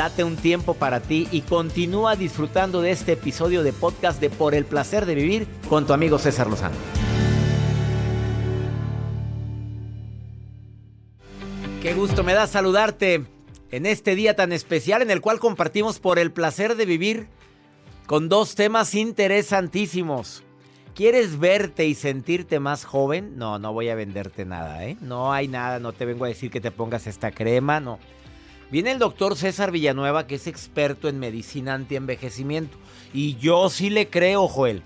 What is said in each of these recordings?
Date un tiempo para ti y continúa disfrutando de este episodio de podcast de Por el placer de vivir con tu amigo César Lozano. Qué gusto me da saludarte en este día tan especial en el cual compartimos por el placer de vivir con dos temas interesantísimos. ¿Quieres verte y sentirte más joven? No, no voy a venderte nada, ¿eh? No hay nada, no te vengo a decir que te pongas esta crema, no. Viene el doctor César Villanueva, que es experto en medicina anti-envejecimiento. Y yo sí le creo, Joel.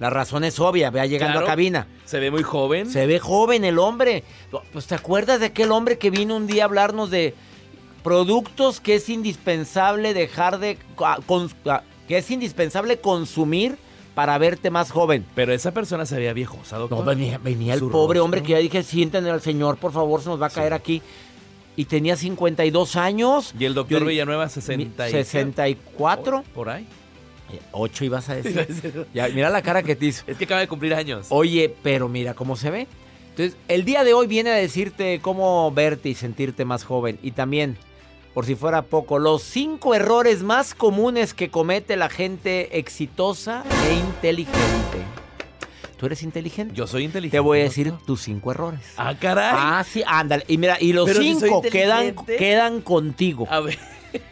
La razón es obvia, vea llegando a cabina. Se ve muy joven. Se ve joven el hombre. Pues te acuerdas de aquel hombre que vino un día a hablarnos de productos que es indispensable dejar de... que es indispensable consumir para verte más joven. Pero esa persona se veía viejo, No, venía, el pobre hombre que ya dije, siéntenle al señor, por favor, se nos va a caer aquí. Y tenía 52 años. Y el doctor Villanueva 60 64. Por ahí. 8 ibas a decir. ya, mira la cara que te hizo. Es que acaba de cumplir años. Oye, pero mira cómo se ve. Entonces, el día de hoy viene a decirte cómo verte y sentirte más joven. Y también, por si fuera poco, los cinco errores más comunes que comete la gente exitosa e inteligente. ¿Tú eres inteligente? Yo soy inteligente. Te voy a decir tus cinco errores. Ah, caray. Ah, sí, ándale. Y mira, y los cinco quedan, quedan contigo. A ver.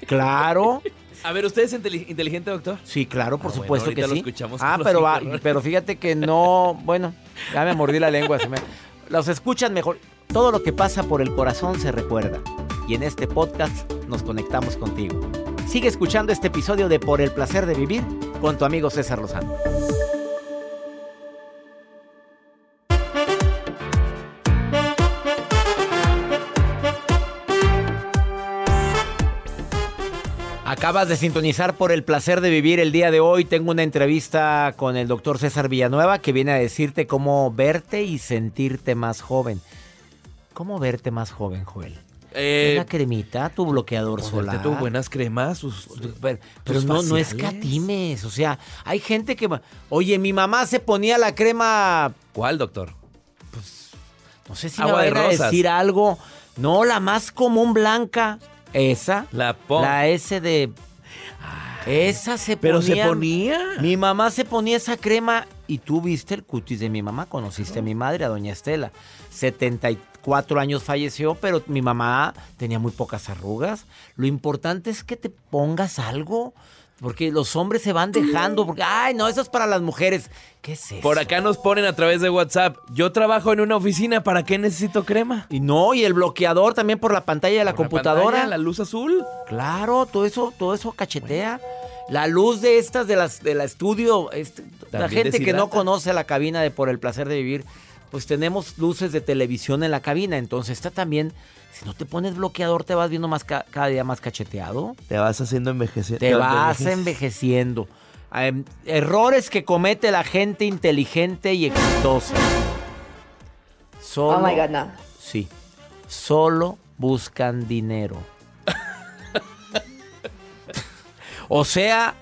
Claro. A ver, ¿usted es inteligente, doctor? Sí, claro, por ah, supuesto que sí. Lo escuchamos ah, pero, pero fíjate que no, bueno, ya me mordí la lengua. los escuchan mejor. Todo lo que pasa por el corazón se recuerda. Y en este podcast nos conectamos contigo. Sigue escuchando este episodio de Por el placer de vivir con tu amigo César Lozano. Acabas de sintonizar por el placer de vivir el día de hoy. Tengo una entrevista con el doctor César Villanueva que viene a decirte cómo verte y sentirte más joven. ¿Cómo verte más joven, Joel? Eh, una cremita, tu bloqueador solar. Tu buenas cremas, sus, pero, no, no escatimes. O sea, hay gente que. Oye, mi mamá se ponía la crema. ¿Cuál, doctor? Pues. No sé si Agua me va a decir algo. No, la más común blanca. Esa. La La S de. esa se ponía. Pero se ponía. Mi mamá se ponía esa crema y tú viste el cutis de mi mamá. Conociste a mi madre, a doña Estela. 74 años falleció, pero mi mamá tenía muy pocas arrugas. Lo importante es que te pongas algo. Porque los hombres se van dejando, porque, ay, no, eso es para las mujeres. ¿Qué es eso? Por acá nos ponen a través de WhatsApp. Yo trabajo en una oficina, ¿para qué necesito crema? Y no, y el bloqueador también por la pantalla de la computadora. La, luz azul. Claro, todo eso, todo eso cachetea. La luz de estas de las de la estudio, este, la gente que no conoce la cabina de Por el placer de vivir, pues tenemos luces de televisión en la cabina, entonces está también si no te pones bloqueador, te vas viendo más cada día más cacheteado. Te vas haciendo envejecer. Te, vas envejeciendo. Em, errores que comete la gente inteligente y exitosa. oh my God, no. Sí. Solo buscan dinero. o sea,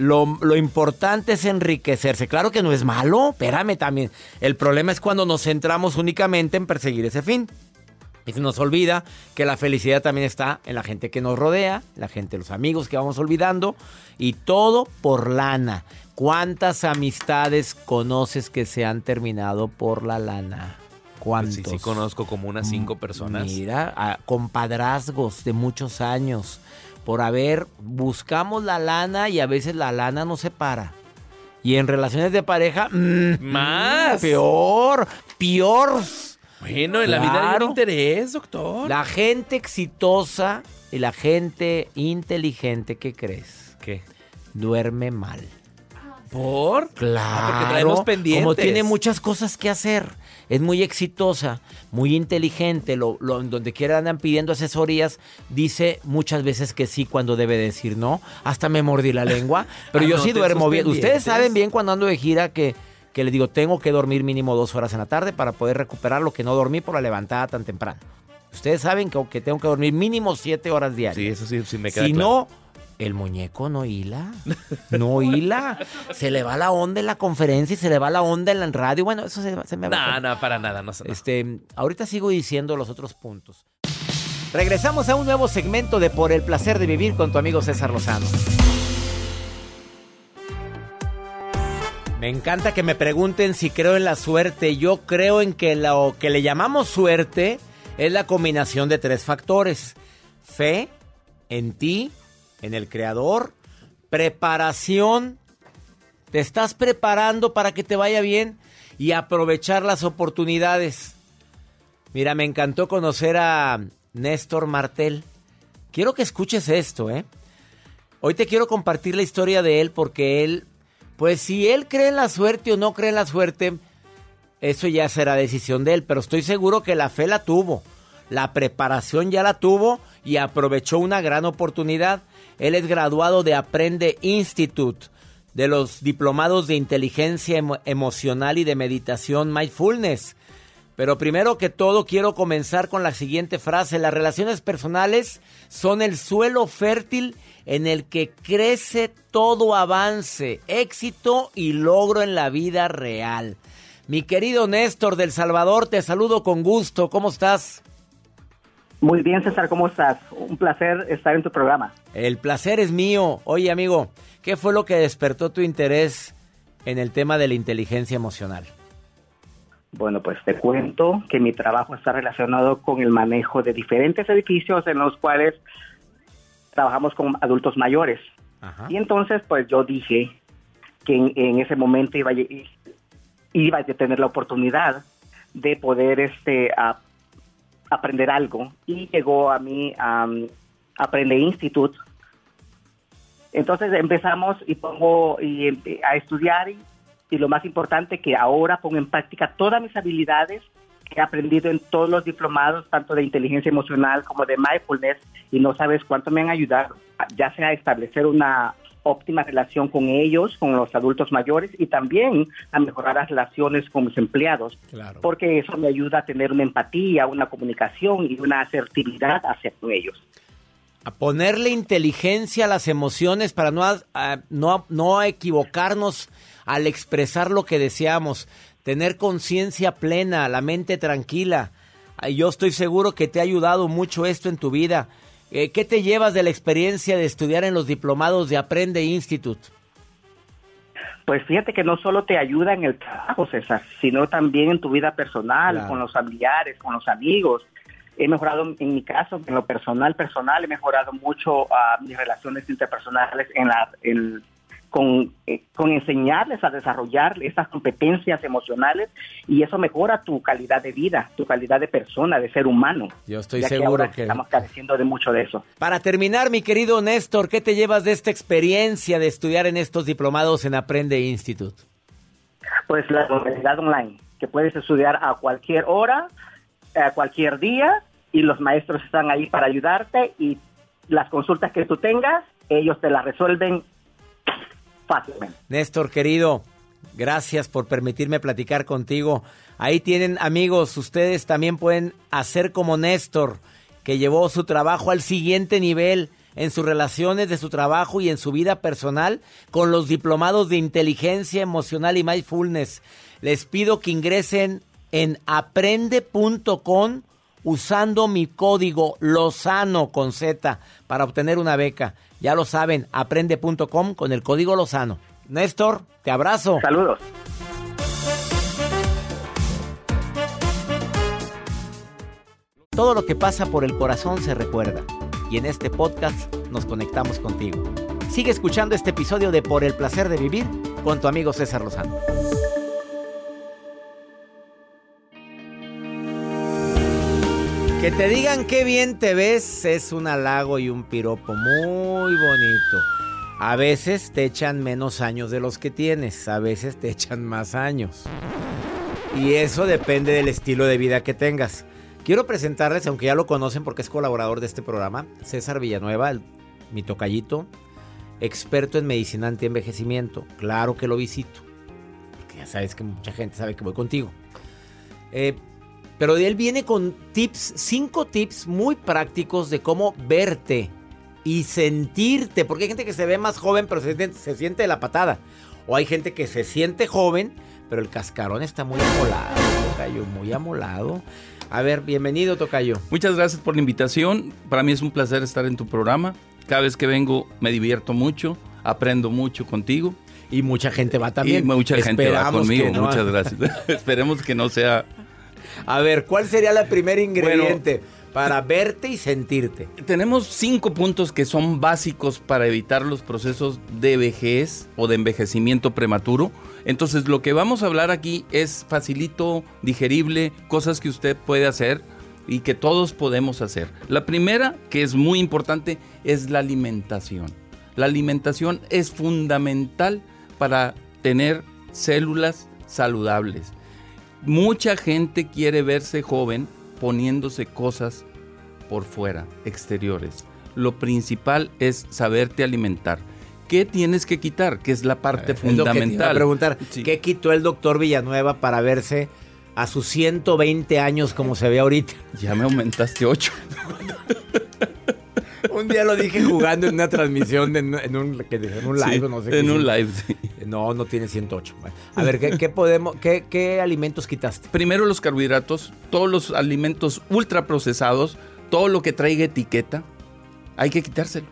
lo, lo, importante es enriquecerse. Claro que no es malo, espérame también. El problema es cuando nos centramos únicamente en perseguir ese fin. Y se nos olvida que la felicidad también está en la gente que nos rodea, la gente, los amigos que vamos olvidando, y todo por lana. ¿Cuántas amistades conoces que se han terminado por la lana? ¿Cuántos? Pues sí, sí, conozco como unas cinco personas. Mira, compadrazgos de muchos años. Por haber, buscamos la lana y a veces la lana no se para. Y en relaciones de pareja, mm, más. Peor, peor. Bueno, en la vida hay un interés, doctor. La gente exitosa y la gente inteligente, ¿qué crees? ¿Qué? Duerme mal. ¿Por? Claro. Ah, porque traemos pendientes. Como tiene muchas cosas que hacer. Es muy exitosa, muy inteligente. Lo, donde quiera andan pidiendo asesorías. Dice muchas veces que sí cuando debe decir no. Hasta me mordí la lengua. Pero ah, yo sí duermo bien. Ustedes saben bien cuando ando de gira que que le digo, tengo que dormir mínimo dos horas en la tarde para poder recuperar lo que no dormí por la levantada tan temprano. Ustedes saben que, tengo que dormir mínimo siete horas diarias. Sí, eso sí, sí me queda Si no, el muñeco no hila. No hila. se le va la onda en la conferencia y se le va la onda en la radio. Bueno, eso se, me va. No, no, para nada. No, Este, ahorita sigo diciendo los otros puntos. Regresamos a un nuevo segmento de Por el placer de vivir con tu amigo César Lozano. Me encanta que me pregunten si creo en la suerte. Yo creo en que lo que le llamamos suerte es la combinación de tres factores. Fe en ti, en el Creador, preparación. Te estás preparando para que te vaya bien y aprovechar las oportunidades. Mira, me encantó conocer a Néstor Martel. Quiero que escuches esto, ¿eh? Hoy te quiero compartir la historia de él porque él, pues si él cree en la suerte o no cree en la suerte, eso ya será decisión de él, pero estoy seguro que la fe la tuvo, la preparación ya la tuvo y aprovechó una gran oportunidad. Él es graduado de Aprende Institute, de los diplomados de inteligencia emocional y de meditación mindfulness. Pero primero que todo quiero comenzar con la siguiente frase. Las relaciones personales son el suelo fértil en el que crece todo avance, éxito y logro en la vida real. Mi querido Néstor del Salvador, te saludo con gusto. ¿Cómo estás? Muy bien, César, ¿cómo estás? Un placer estar en tu programa. El placer es mío. Oye, amigo, ¿qué fue lo que despertó tu interés en el tema de la inteligencia emocional? Bueno, pues te cuento que mi trabajo está relacionado con el manejo de diferentes edificios en los cuales trabajamos con adultos mayores. Y entonces, pues yo dije que en, ese momento iba, iba a tener la oportunidad de poder este, aprender algo. Y llegó a mí a Aprende Institute. Entonces empezamos y pongo y, a estudiar y y lo más importante que ahora pongo en práctica todas mis habilidades que he aprendido en todos los diplomados, tanto de inteligencia emocional como de mindfulness, y no sabes cuánto me han ayudado, ya sea a establecer una óptima relación con ellos, con los adultos mayores y también a mejorar las relaciones con mis empleados, porque eso me ayuda a tener una empatía, una comunicación y una asertividad hacia ellos. A ponerle inteligencia a las emociones para no, no, no equivocarnos al expresar lo que deseamos, tener conciencia plena, la mente tranquila. Yo estoy seguro que te ha ayudado mucho esto en tu vida. Eh, ¿Qué te llevas de la experiencia de estudiar en los diplomados de Aprende Institute? Pues fíjate que no solo te ayuda en el trabajo, César, sino también en tu vida personal, con los familiares, con los amigos. He mejorado, en mi caso, en lo personal, personal, he mejorado mucho a mis relaciones interpersonales en la, en, con, eh, con enseñarles a desarrollar esas competencias emocionales y eso mejora tu calidad de vida, tu calidad de persona, de ser humano. Yo estoy seguro que, estamos careciendo de mucho de eso. Para terminar, mi querido Néstor, ¿qué te llevas de esta experiencia de estudiar en estos diplomados en Aprende Institute? Pues la modalidad online, que puedes estudiar a cualquier hora, a cualquier día y los maestros están ahí para ayudarte y las consultas que tú tengas, ellos te las resuelven Néstor, querido, gracias por permitirme platicar contigo. Ahí tienen amigos, ustedes también pueden hacer como Néstor, que llevó su trabajo al siguiente nivel en sus relaciones de su trabajo y en su vida personal con los diplomados de inteligencia emocional y mindfulness. Les pido que ingresen en aprende.com usando mi código Lozano con Z para obtener una beca. Ya lo saben, aprende.com con el código Lozano. Néstor, te abrazo. Saludos. Todo lo que pasa por el corazón se recuerda. Y en este podcast nos conectamos contigo. Sigue escuchando este episodio de Por el placer de vivir con tu amigo César Lozano. Que te digan qué bien te ves es un halago y un piropo muy bonito. A veces te echan menos años de los que tienes, a veces te echan más años. Y eso depende del estilo de vida que tengas. Quiero presentarles, aunque ya lo conocen porque es colaborador de este programa, César Villanueva, mi tocallito, experto en medicina anti-envejecimiento. Claro que lo visito, porque ya sabes que mucha gente sabe que voy contigo. Eh, pero él viene con tips, cinco tips muy prácticos de cómo verte y sentirte. Porque hay gente que se ve más joven, pero se, siente de la patada. O hay gente que se siente joven, pero el cascarón está muy amolado, cayó muy amolado. A ver, bienvenido, Tocayo. Muchas gracias por la invitación. Para mí es un placer estar en tu programa. Cada vez que vengo me divierto mucho, aprendo mucho contigo. Y mucha gente va también. Y mucha gente va conmigo. Muchas gracias. Esperemos que no sea. A ver, ¿cuál sería la primer ingrediente? para verte y sentirte. Tenemos cinco puntos que son básicos para evitar los procesos de vejez o de envejecimiento prematuro. Entonces lo que vamos a hablar aquí es facilito, digerible, cosas que usted puede hacer y que todos podemos hacer. La primera, que es muy importante, es la alimentación. La alimentación es fundamental para tener células saludables. Mucha gente quiere verse joven poniéndose cosas por fuera, exteriores. Lo principal es saberte alimentar. ¿Qué tienes que quitar? Que es la parte fundamental. preguntar, ¿qué quitó el doctor Villanueva para verse a sus 120 años como se ve ahorita? Ya me aumentaste 8. un día lo dije jugando en una transmisión, en, un, live, no sé. En un live, sí. No, no tiene 108. a ver, ¿qué, podemos, qué, alimentos quitaste? Primero los carbohidratos, todos los alimentos ultraprocesados, todo lo que traiga etiqueta, hay que quitárselo.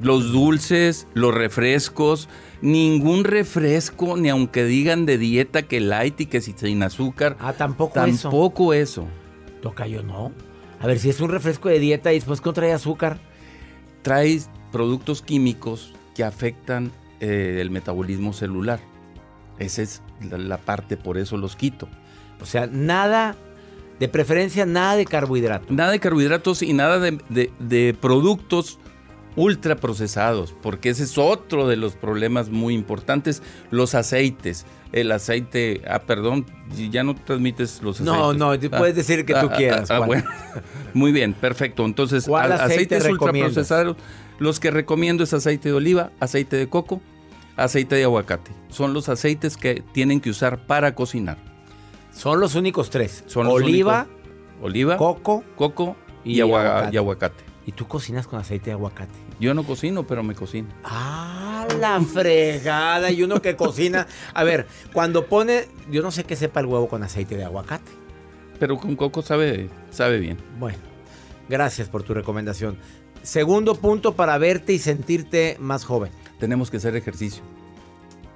Los dulces, los refrescos, ningún refresco, ni aunque digan de dieta que light y que sin azúcar. Ah, tampoco, eso. Tampoco eso. Toca yo, no. A ver, si es un refresco de dieta y después que trae azúcar. Trae productos químicos que afectan eh, el metabolismo celular. Esa es la, parte, por eso los quito. O sea, nada, de preferencia nada de carbohidratos. Nada de carbohidratos y nada de, de productos ultraprocesados, porque ese es otro de los problemas muy importantes, los aceites. El aceite, ah, perdón, ya no transmites los aceites. No, no, puedes decir que tú ah, ah, quieras. Ah, bueno. Muy bien, perfecto. Entonces, ¿Cuál aceite aceites ultraprocesados, los que recomiendo es aceite de oliva, aceite de coco, aceite de aguacate. Son los aceites que tienen que usar para cocinar. Son los únicos tres. Son oliva, oliva, coco, coco y, aguacate. ¿Y tú cocinas con aceite de aguacate? Yo no cocino, pero me cocino. Ah, la fregada. Y uno que cocina. A ver, cuando pone, yo no sé qué sepa el huevo con aceite de aguacate. Pero con coco sabe, sabe bien. Bueno, gracias por tu recomendación. Segundo punto para verte y sentirte más joven. Tenemos que hacer ejercicio.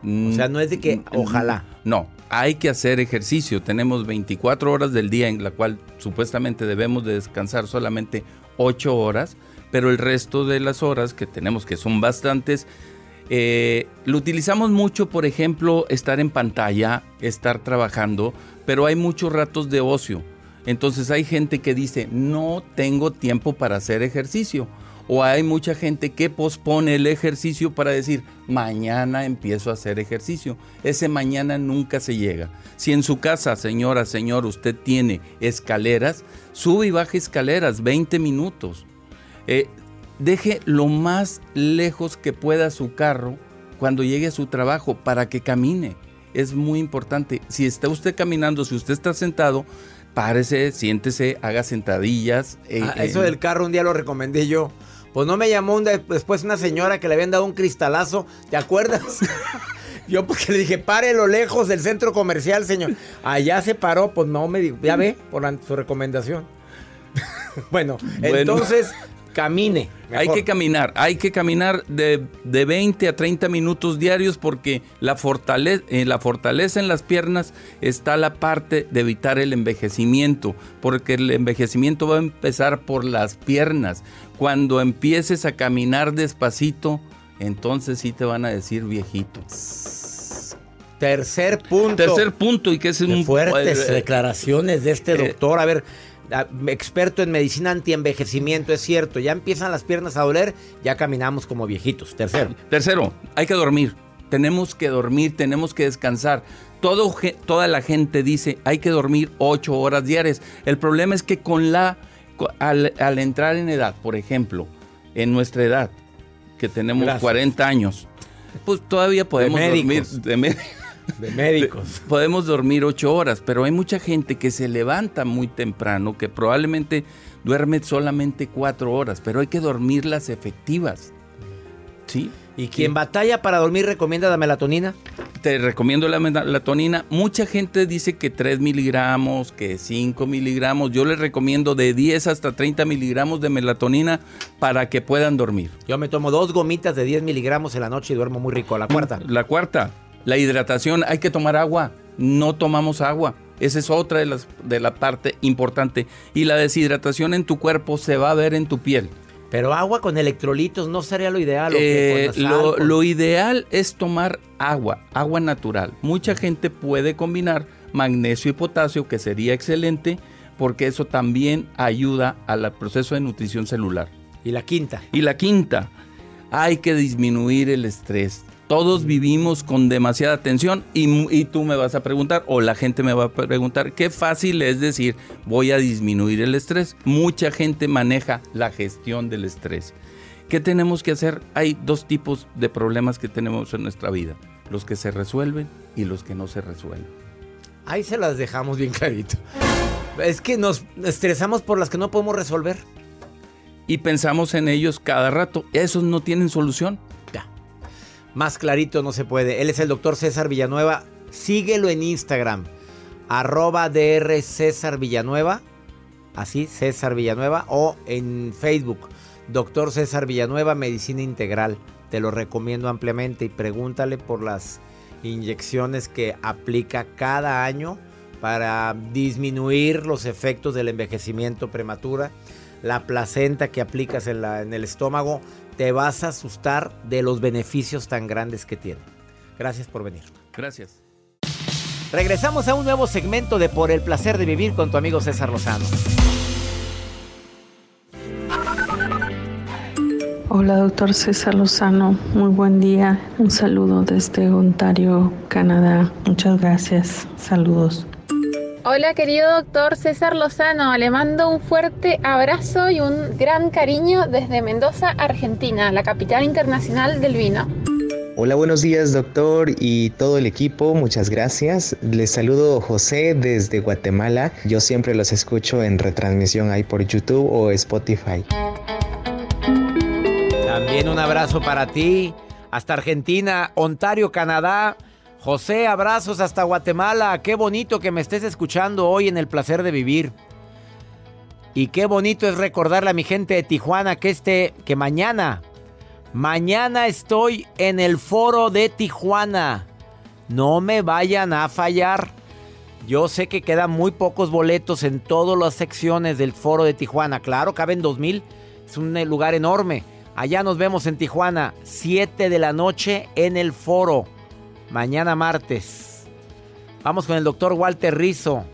O sea, no es de que mm, ojalá. No, hay que hacer ejercicio. Tenemos 24 horas del día en la cual supuestamente debemos de descansar solamente ocho horas, pero el resto de las horas que tenemos, que son bastantes, eh, lo utilizamos mucho, por ejemplo, estar en pantalla, estar trabajando, pero hay muchos ratos de ocio. Entonces hay gente que dice, no tengo tiempo para hacer ejercicio. O hay mucha gente que pospone el ejercicio para decir, mañana empiezo a hacer ejercicio. Ese mañana nunca se llega. Si en su casa, señora, señor, usted tiene escaleras, sube y baje escaleras 20 minutos. Eh, deje lo más lejos que pueda su carro cuando llegue a su trabajo para que camine. Es muy importante. Si está usted caminando, si usted está sentado, párese, siéntese, haga sentadillas. Eh, ah, eso del carro un día lo recomendé yo. Pues no me llamó después una señora que le habían dado un cristalazo, ¿te acuerdas? Yo porque le dije, pare lo lejos del centro comercial, señor. Allá se paró, pues no me dijo, ya ve, por su recomendación. bueno, entonces camine. Hay que caminar, hay que caminar de, 20 a 30 minutos diarios porque la fortaleza, en la fortaleza en las piernas está la parte de evitar el envejecimiento, porque el envejecimiento va a empezar por las piernas. Cuando empieces a caminar despacito, entonces sí te van a decir viejito. Tercer punto. Tercer punto y que es un fuertes eh, declaraciones de este eh, doctor. A ver, experto en medicina anti-envejecimiento, es cierto, ya empiezan las piernas a doler, ya caminamos como viejitos. Tercero. Tercero, hay que dormir. Tenemos que dormir, tenemos que descansar. Todo, toda la gente dice, hay que dormir ocho horas diarias. El problema es que con la, al, entrar en edad, por ejemplo, en nuestra edad, que tenemos 40 años, pues todavía podemos dormir de de médicos. Podemos dormir ocho horas, pero hay mucha gente que se levanta muy temprano, que probablemente duerme solamente cuatro horas, pero hay que dormir las efectivas. ¿Sí? ¿Y quien batalla para dormir recomienda la melatonina? te recomiendo la melatonina. Mucha gente dice que 3 miligramos, que 5 miligramos. Yo les recomiendo de 10 hasta 30 miligramos de melatonina para que puedan dormir. Yo me tomo dos gomitas de 10 miligramos en la noche y duermo muy rico. La cuarta. La cuarta, la hidratación. Hay que tomar agua. No tomamos agua. Esa es otra de, las, de la parte importante. Y la deshidratación en tu cuerpo se va a ver en tu piel. Pero agua con electrolitos no sería lo ideal. Eh, lo, ideal es tomar agua, agua natural. Mucha gente puede combinar magnesio y potasio, que sería excelente, porque eso también ayuda al proceso de nutrición celular. ¿Y la quinta? Y la quinta, hay que disminuir el estrés. Todos vivimos con demasiada tensión y, tú me vas a preguntar o la gente me va a preguntar qué fácil es decir voy a disminuir el estrés. Mucha gente maneja la gestión del estrés. ¿Qué tenemos que hacer? Hay dos tipos de problemas que tenemos en nuestra vida. Los que se resuelven y los que no se resuelven. Ahí se las dejamos bien clarito. Es que nos estresamos por las que no podemos resolver. Y pensamos en ellos cada rato. Esos no tienen solución. Más clarito no se puede. Él es el doctor César Villanueva. Síguelo en Instagram. Arroba César Villanueva. Así, César Villanueva. O en Facebook. Doctor César Villanueva, Medicina Integral. Te lo recomiendo ampliamente y pregúntale por las inyecciones que aplica cada año para disminuir los efectos del envejecimiento prematura. La placenta que aplicas en el estómago te vas a asustar de los beneficios tan grandes que tiene. Gracias por venir. Gracias. Regresamos a un nuevo segmento de Por el placer de vivir con tu amigo César Lozano. Hola, doctor César Lozano. Muy buen día. Un saludo desde Ontario, Canadá. Muchas gracias. Saludos. Hola querido doctor César Lozano, le mando un fuerte abrazo y un gran cariño desde Mendoza, Argentina, la capital internacional del vino. Hola, buenos días doctor y todo el equipo, muchas gracias. Les saludo José desde Guatemala. Yo siempre los escucho en retransmisión ahí por YouTube o Spotify. También un abrazo para ti, hasta Argentina, Ontario, Canadá. José, abrazos hasta Guatemala. Qué bonito que me estés escuchando hoy en el placer de vivir. Y qué bonito es recordarle a mi gente de Tijuana que este, que mañana, mañana estoy en el foro de Tijuana. No me vayan a fallar. Yo sé que quedan muy pocos boletos en todas las secciones del foro de Tijuana. Claro, caben 2000. Es un lugar enorme. Allá nos vemos en Tijuana, 7 de la noche en el foro mañana martes. Vamos con el doctor Walter Rizo.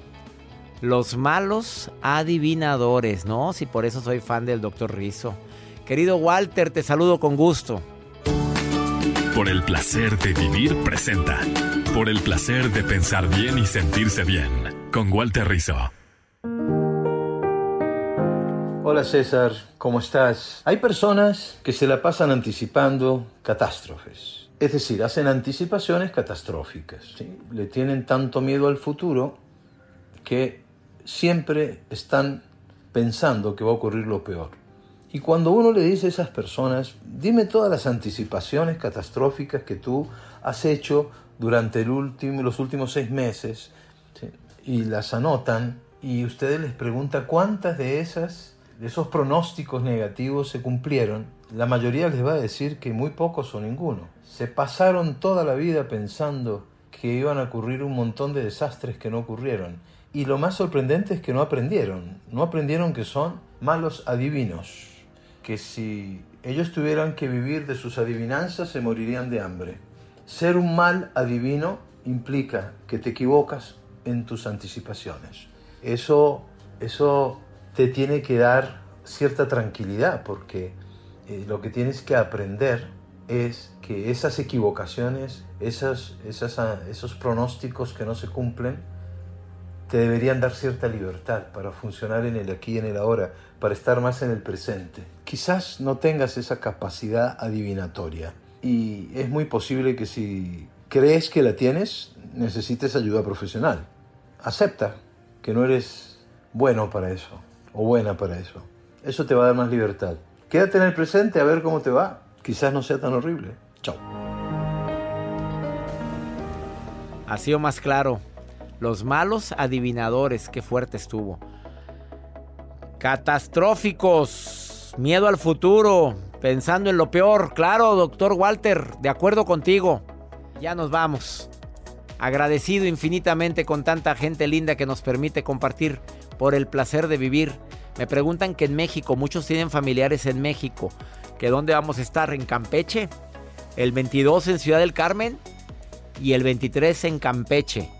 Los malos adivinadores, ¿no? Si por eso soy fan del doctor Rizo. Querido Walter, te saludo con gusto. Por el placer de vivir presenta. Por el placer de pensar bien y sentirse bien. Con Walter Rizo. Hola César, ¿cómo estás? Hay personas que se la pasan anticipando catástrofes es decir, hacen anticipaciones catastróficas. Le tienen tanto miedo al futuro que siempre están pensando que va a ocurrir lo peor. Y cuando uno le dice a esas personas, dime todas las anticipaciones catastróficas que tú has hecho durante los últimos seis meses, y las anotan, y ustedes les pregunta cuántas de esas, de esos pronósticos negativos se cumplieron, la mayoría les va a decir que muy pocos o ninguno se pasaron toda la vida pensando que iban a ocurrir un montón de desastres que no ocurrieron. Y lo más sorprendente es que no aprendieron. No aprendieron que son malos adivinos. Que si ellos tuvieran que vivir de sus adivinanzas se morirían de hambre. Ser un mal adivino implica que te equivocas en tus anticipaciones. Eso, eso te tiene que dar cierta tranquilidad porque lo que tienes que aprender es que esas equivocaciones, esas, esas, ah, esos pronósticos que no se cumplen, te deberían dar cierta libertad para funcionar en el aquí y en el ahora, para estar más en el presente. Quizás no tengas esa capacidad adivinatoria y es muy posible que si crees que la tienes, necesites ayuda profesional. Acepta que no eres bueno para eso o buena para eso. Eso te va a dar más libertad. Quédate en el presente a ver cómo te va quizás no sea tan horrible. Chao. Ha sido más claro. Los malos adivinadores, qué fuerte estuvo. Catastróficos, miedo al futuro, pensando en lo peor. Claro, doctor Walter, de acuerdo contigo. Ya nos vamos. Agradecido infinitamente con tanta gente linda que nos permite compartir por el placer de vivir. Me preguntan que en México, muchos tienen familiares en México, que dónde vamos a estar, en Campeche, el 22 en Ciudad del Carmen y el 23 en Campeche.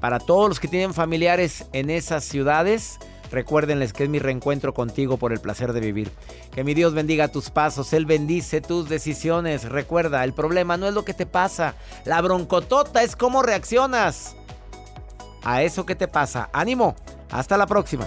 Para todos los que tienen familiares en esas ciudades, recuérdenles que es mi reencuentro contigo por el placer de vivir. Que mi Dios bendiga tus pasos, Él bendice tus decisiones. Recuerda, el problema no es lo que te pasa, la broncotota es cómo reaccionas a eso que te pasa. Ánimo, hasta la próxima.